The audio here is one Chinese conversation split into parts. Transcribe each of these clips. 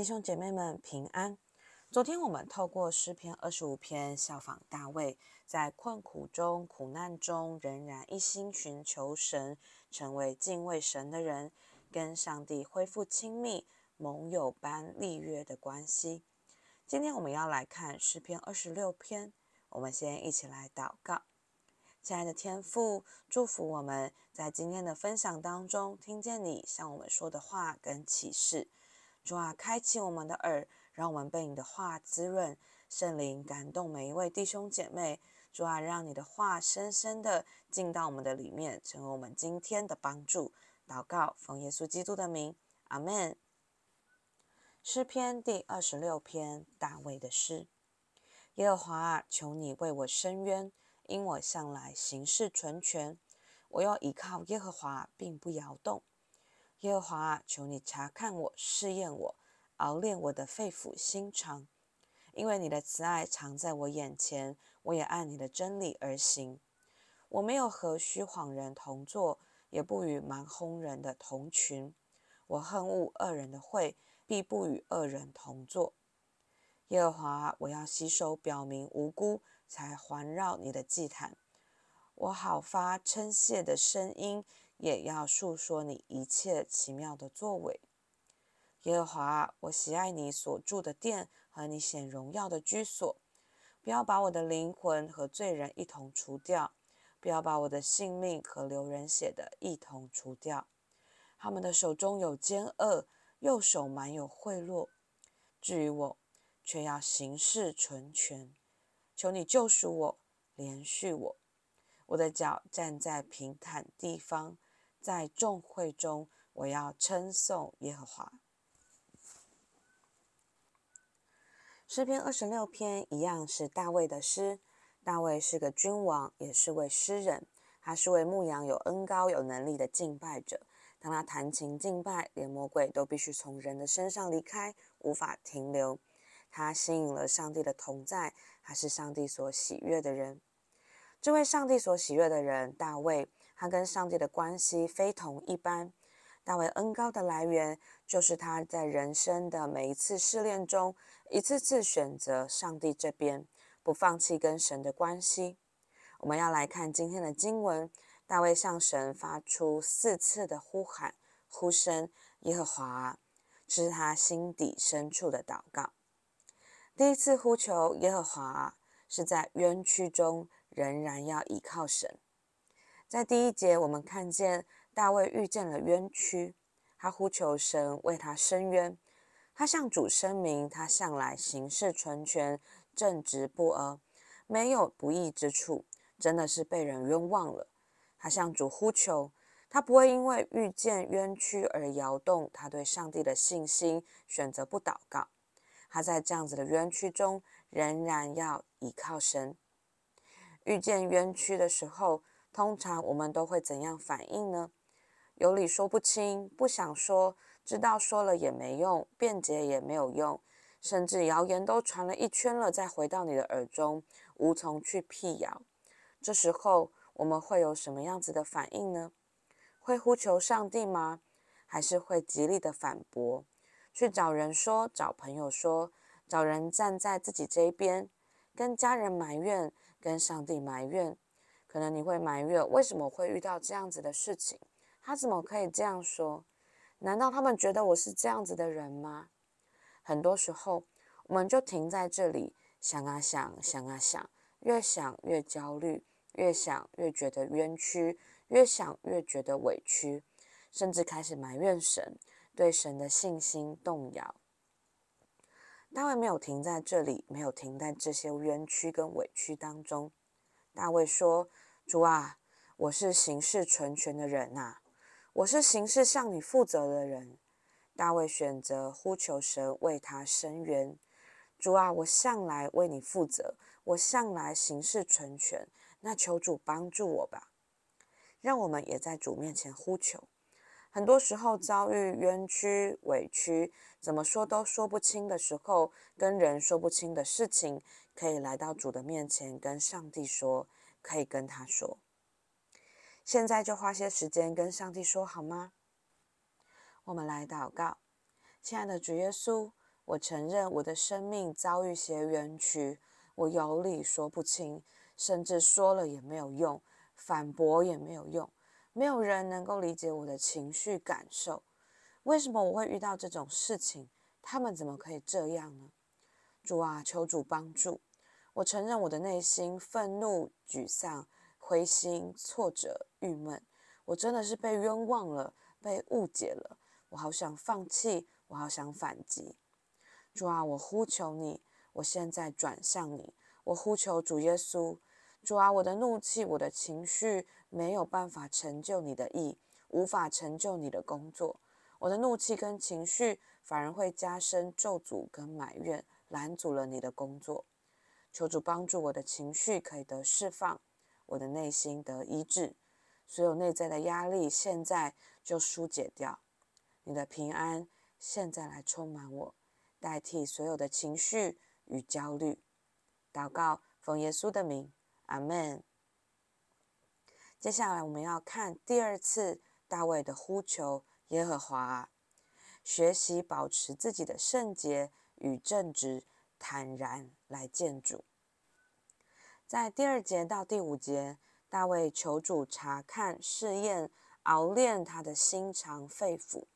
弟兄姐妹们平安。昨天我们透过诗篇二十五篇效仿大卫，在困苦中、苦难中仍然一心寻求神，成为敬畏神的人，跟上帝恢复亲密盟友般立约的关系。今天我们要来看诗篇二十六篇，我们先一起来祷告。亲爱的天父，祝福我们在今天的分享当中，听见你向我们说的话跟启示。主啊，开启我们的耳，让我们被你的话滋润。圣灵感动每一位弟兄姐妹。主啊，让你的话深深的进到我们的里面，成为我们今天的帮助。祷告，奉耶稣基督的名，阿门。诗篇第二十六篇，大卫的诗。耶和华啊，求你为我伸冤，因我向来行事纯全。我要依靠耶和华，并不摇动。耶和华，求你查看我，试验我，熬炼我的肺腑心肠，因为你的慈爱常在我眼前，我也按你的真理而行。我没有和虚谎人同坐，也不与蛮哄人的同群。我恨恶恶人的会，必不与恶人同坐。耶和华，我要洗手表明无辜，才环绕你的祭坛。我好发称谢的声音。也要述说你一切奇妙的作为，耶和华，我喜爱你所住的殿和你显荣耀的居所。不要把我的灵魂和罪人一同除掉，不要把我的性命和流人血的一同除掉。他们的手中有奸恶，右手满有贿赂。至于我，却要行事纯全。求你救赎我，怜恤我。我的脚站在平坦地方。在众会中，我要称颂耶和华。诗篇二十六篇一样是大卫的诗。大卫是个君王，也是位诗人。他是位牧羊有恩高、有能力的敬拜者。当他弹琴敬拜，连魔鬼都必须从人的身上离开，无法停留。他吸引了上帝的同在，他是上帝所喜悦的人。这位上帝所喜悦的人，大卫。他跟上帝的关系非同一般。大卫恩膏的来源，就是他在人生的每一次试炼中，一次次选择上帝这边，不放弃跟神的关系。我们要来看今天的经文，大卫向神发出四次的呼喊、呼声：“耶和华！”这是他心底深处的祷告。第一次呼求耶和华，是在冤屈中，仍然要依靠神。在第一节，我们看见大卫遇见了冤屈，他呼求神为他伸冤。他向主声明，他向来行事纯全、正直不阿，没有不义之处，真的是被人冤枉了。他向主呼求，他不会因为遇见冤屈而摇动他对上帝的信心，选择不祷告。他在这样子的冤屈中，仍然要倚靠神。遇见冤屈的时候，通常我们都会怎样反应呢？有理说不清，不想说，知道说了也没用，辩解也没有用，甚至谣言都传了一圈了，再回到你的耳中，无从去辟谣。这时候我们会有什么样子的反应呢？会呼求上帝吗？还是会极力的反驳，去找人说，找朋友说，找人站在自己这一边，跟家人埋怨，跟上帝埋怨？可能你会埋怨，为什么会遇到这样子的事情？他怎么可以这样说？难道他们觉得我是这样子的人吗？很多时候，我们就停在这里，想啊想，想啊想，越想越焦虑，越想越觉得冤屈，越想越觉得委屈，甚至开始埋怨神，对神的信心动摇。大卫没有停在这里，没有停在这些冤屈跟委屈当中。大卫说：“主啊，我是行事纯全的人呐，我是行事向你负责的人。”大卫选择呼求神为他伸冤。主啊，我向来为你负责，我向来行事纯全，那求主帮助我吧。让我们也在主面前呼求。很多时候遭遇冤屈、委屈，怎么说都说不清的时候，跟人说不清的事情。可以来到主的面前，跟上帝说，可以跟他说。现在就花些时间跟上帝说好吗？我们来祷告，亲爱的主耶稣，我承认我的生命遭遇些冤屈，我有理说不清，甚至说了也没有用，反驳也没有用，没有人能够理解我的情绪感受。为什么我会遇到这种事情？他们怎么可以这样呢？主啊，求主帮助。我承认我的内心愤怒、沮丧、灰心、挫折、郁闷。我真的是被冤枉了，被误解了。我好想放弃，我好想反击。主啊，我呼求你，我现在转向你，我呼求主耶稣。主啊，我的怒气，我的情绪没有办法成就你的意，无法成就你的工作。我的怒气跟情绪反而会加深咒诅跟埋怨，拦阻了你的工作。求主帮助我的情绪可以得释放，我的内心得医治，所有内在的压力现在就疏解掉。你的平安现在来充满我，代替所有的情绪与焦虑。祷告，奉耶稣的名，阿门。接下来我们要看第二次大卫的呼求，耶和华，学习保持自己的圣洁与正直。坦然来见主。在第二节到第五节，大卫求主查看、试验、熬炼他的心肠肺腑，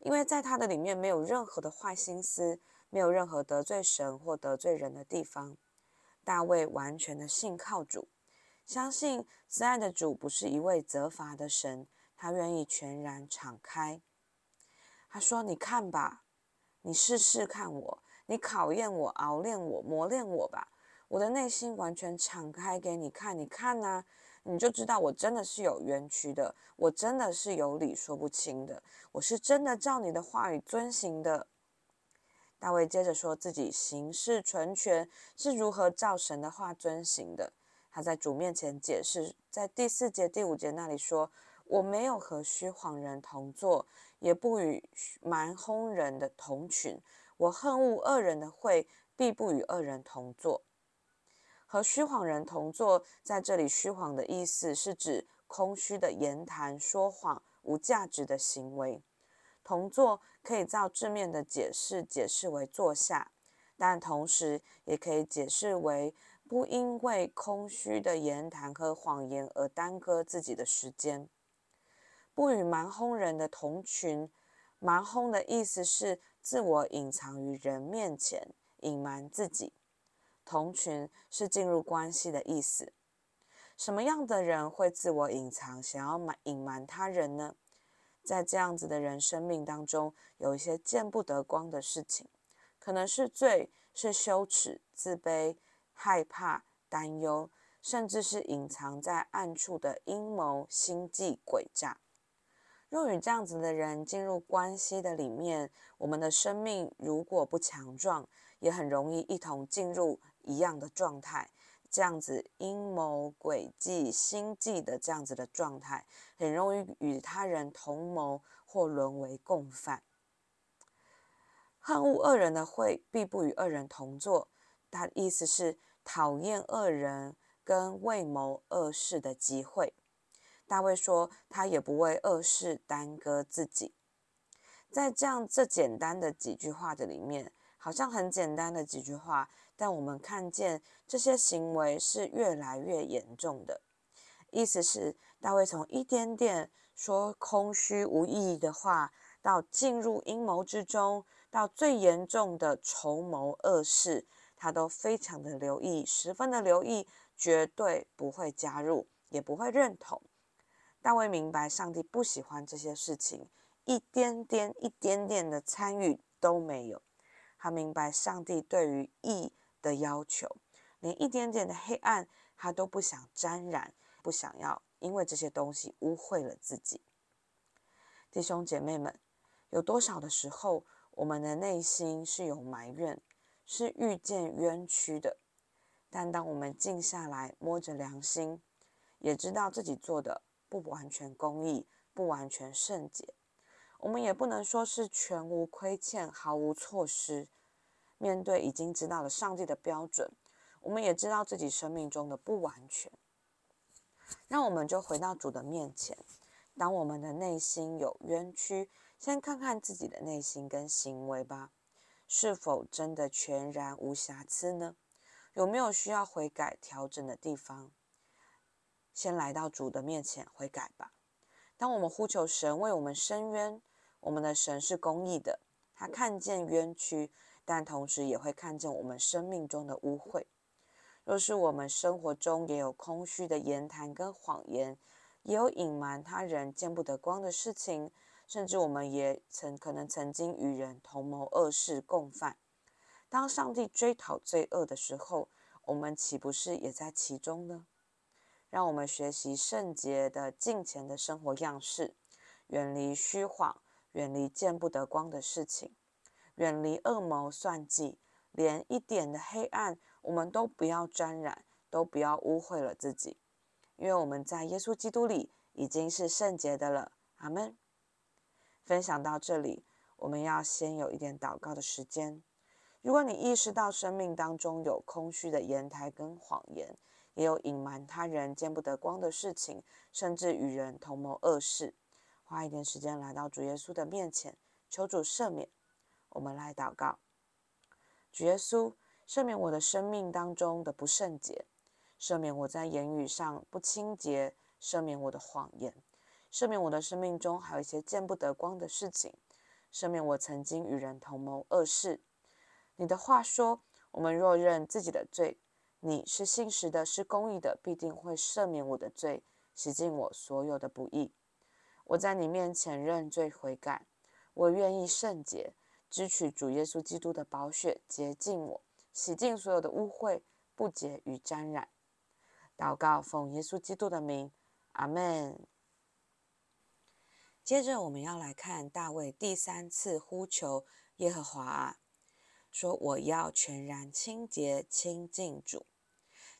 因为在他的里面没有任何的坏心思，没有任何得罪神或得罪人的地方。大卫完全的信靠主，相信慈爱的主不是一位责罚的神，他愿意全然敞开。他说：“你看吧，你试试看我。”你考验我，熬炼我，磨练我吧。我的内心完全敞开给你看，你看呐，你就知道我真的是有冤屈的，我真的是有理说不清的，我是真的照你的话语遵行的。大卫接着说自己行事纯全，是如何照神的话遵行的。他在主面前解释，在第四节、第五节那里说：“我没有和虚谎人同坐，也不与蛮哄人的同群。”我恨恶恶人的会，必不与恶人同坐。和虚谎人同坐，在这里，虚谎的意思是指空虚的言谈、说谎、无价值的行为。同坐可以照字面的解释，解释为坐下，但同时也可以解释为不因为空虚的言谈和谎言而耽搁自己的时间。不与蛮哄人的同群，蛮哄的意思是。自我隐藏于人面前，隐瞒自己。同群是进入关系的意思。什么样的人会自我隐藏，想要隐瞒他人呢？在这样子的人生命当中，有一些见不得光的事情，可能是罪，是羞耻、自卑、害怕、担忧，甚至是隐藏在暗处的阴谋、心计、诡诈。若与这样子的人进入关系的里面，我们的生命如果不强壮，也很容易一同进入一样的状态。这样子阴谋诡计、心计的这样子的状态，很容易与他人同谋或沦为共犯。恨恶恶人的会，必不与恶人同坐。他的意思是讨厌恶人跟为谋恶事的机会。大卫说：“他也不为恶事耽搁自己。”在这样这简单的几句话的里面，好像很简单的几句话，但我们看见这些行为是越来越严重的。意思是，大卫从一点点说空虚无意义的话，到进入阴谋之中，到最严重的筹谋恶事，他都非常的留意，十分的留意，绝对不会加入，也不会认同。大卫明白，上帝不喜欢这些事情，一点点、一点点的参与都没有。他明白上帝对于义的要求，连一点点的黑暗他都不想沾染，不想要因为这些东西污秽了自己。弟兄姐妹们，有多少的时候，我们的内心是有埋怨，是遇见冤屈的？但当我们静下来，摸着良心，也知道自己做的。不完全公义，不完全圣洁，我们也不能说是全无亏欠、毫无错失。面对已经知道了上帝的标准，我们也知道自己生命中的不完全。那我们就回到主的面前。当我们的内心有冤屈，先看看自己的内心跟行为吧。是否真的全然无瑕疵呢？有没有需要悔改调整的地方？先来到主的面前悔改吧。当我们呼求神为我们伸冤，我们的神是公义的，他看见冤屈，但同时也会看见我们生命中的污秽。若是我们生活中也有空虚的言谈跟谎言，也有隐瞒他人见不得光的事情，甚至我们也曾可能曾经与人同谋恶事共犯。当上帝追讨罪恶的时候，我们岂不是也在其中呢？让我们学习圣洁的敬虔的生活样式，远离虚谎，远离见不得光的事情，远离恶谋算计，连一点的黑暗我们都不要沾染，都不要污秽了自己，因为我们在耶稣基督里已经是圣洁的了。阿门。分享到这里，我们要先有一点祷告的时间。如果你意识到生命当中有空虚的言谈跟谎言，也有隐瞒他人见不得光的事情，甚至与人同谋恶事，花一点时间来到主耶稣的面前，求主赦免。我们来祷告：主耶稣，赦免我的生命当中的不圣洁，赦免我在言语上不清洁，赦免我的谎言，赦免我的生命中还有一些见不得光的事情，赦免我曾经与人同谋恶事。你的话说：“我们若认自己的罪，你是信实的，是公义的，必定会赦免我的罪，洗净我所有的不义。我在你面前认罪悔改，我愿意圣洁，支取主耶稣基督的宝血洁净我，洗净所有的污秽、不洁与沾染。祷告，奉耶稣基督的名，阿门。接着，我们要来看大卫第三次呼求耶和华。说：“我要全然清洁，清净主。”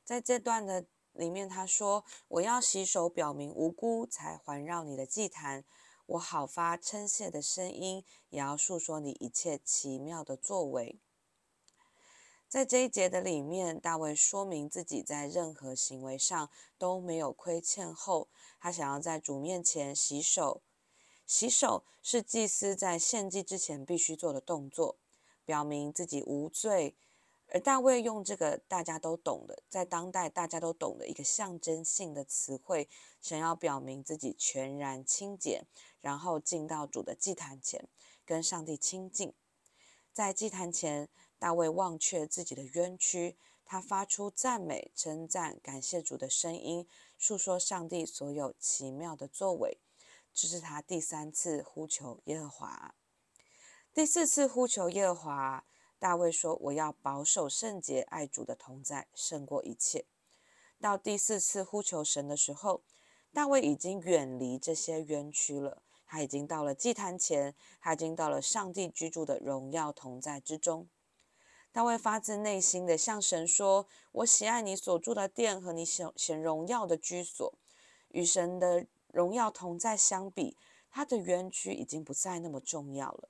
在这段的里面，他说：“我要洗手，表明无辜，才环绕你的祭坛。我好发称谢的声音，也要述说你一切奇妙的作为。”在这一节的里面，大卫说明自己在任何行为上都没有亏欠后，他想要在主面前洗手。洗手是祭司在献祭之前必须做的动作。表明自己无罪，而大卫用这个大家都懂的，在当代大家都懂的一个象征性的词汇，想要表明自己全然清洁，然后进到主的祭坛前，跟上帝亲近。在祭坛前，大卫忘却自己的冤屈，他发出赞美、称赞、感谢主的声音，述说上帝所有奇妙的作为。这是他第三次呼求耶和华。第四次呼求耶和华，大卫说：“我要保守圣洁，爱主的同在胜过一切。”到第四次呼求神的时候，大卫已经远离这些冤屈了，他已经到了祭坛前，他已经到了上帝居住的荣耀同在之中。大卫发自内心的向神说：“我喜爱你所住的殿和你显显荣耀的居所。”与神的荣耀同在相比，他的冤屈已经不再那么重要了。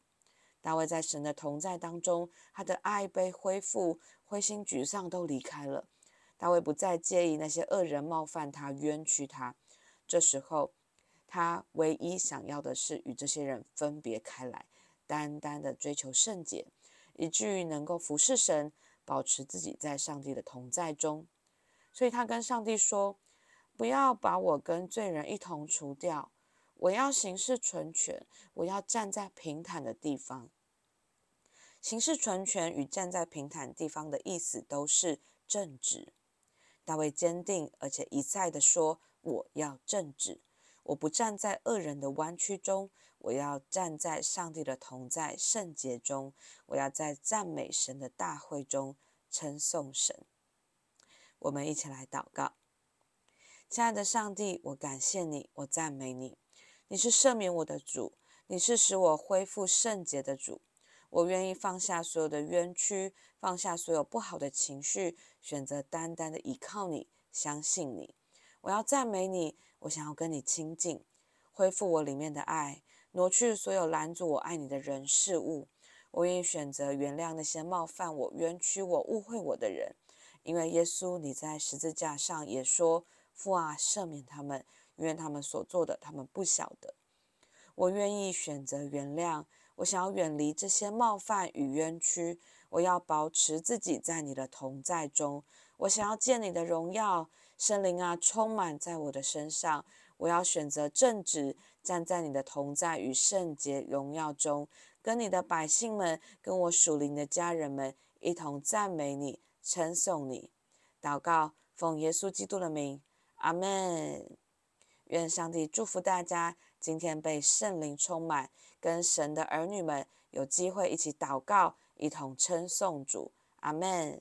大卫在神的同在当中，他的爱被恢复，灰心沮丧都离开了。大卫不再介意那些恶人冒犯他、冤屈他。这时候，他唯一想要的是与这些人分别开来，单单的追求圣洁，以至于能够服侍神，保持自己在上帝的同在中。所以他跟上帝说：“不要把我跟罪人一同除掉。”我要行事纯全，我要站在平坦的地方。行事纯全与站在平坦地方的意思都是正直。大卫坚定而且一再地说：“我要正直，我不站在恶人的弯曲中，我要站在上帝的同在圣洁中，我要在赞美神的大会中称颂神。”我们一起来祷告，亲爱的上帝，我感谢你，我赞美你。你是赦免我的主，你是使我恢复圣洁的主。我愿意放下所有的冤屈，放下所有不好的情绪，选择单单的依靠你，相信你。我要赞美你，我想要跟你亲近，恢复我里面的爱，挪去所有拦阻我爱你的人事物。我愿意选择原谅那些冒犯我、冤屈我、误会我的人，因为耶稣你在十字架上也说：“父啊，赦免他们。”因为他们所做的，他们不晓得。我愿意选择原谅，我想要远离这些冒犯与冤屈。我要保持自己在你的同在中。我想要见你的荣耀，圣灵啊，充满在我的身上。我要选择正直，站在你的同在与圣洁荣耀中，跟你的百姓们，跟我属灵的家人们一同赞美你，称颂你。祷告，奉耶稣基督的名，阿门。愿上帝祝福大家，今天被圣灵充满，跟神的儿女们有机会一起祷告。一同称颂主，阿门。